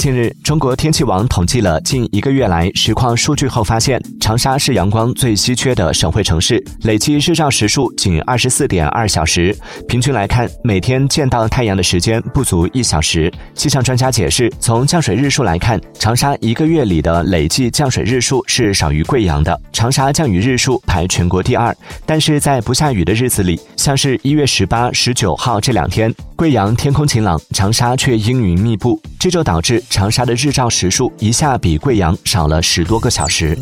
近日，中国天气网统计了近一个月来实况数据后发现，长沙是阳光最稀缺的省会城市，累计日照时数仅二十四点二小时，平均来看，每天见到太阳的时间不足一小时。气象专家解释，从降水日数来看，长沙一个月里的累计降水日数是少于贵阳的，长沙降雨日数排全国第二。但是在不下雨的日子里，像是一月十八、十九号这两天，贵阳天空晴朗，长沙却阴云密布，这就导致。长沙的日照时数一下比贵阳少了十多个小时。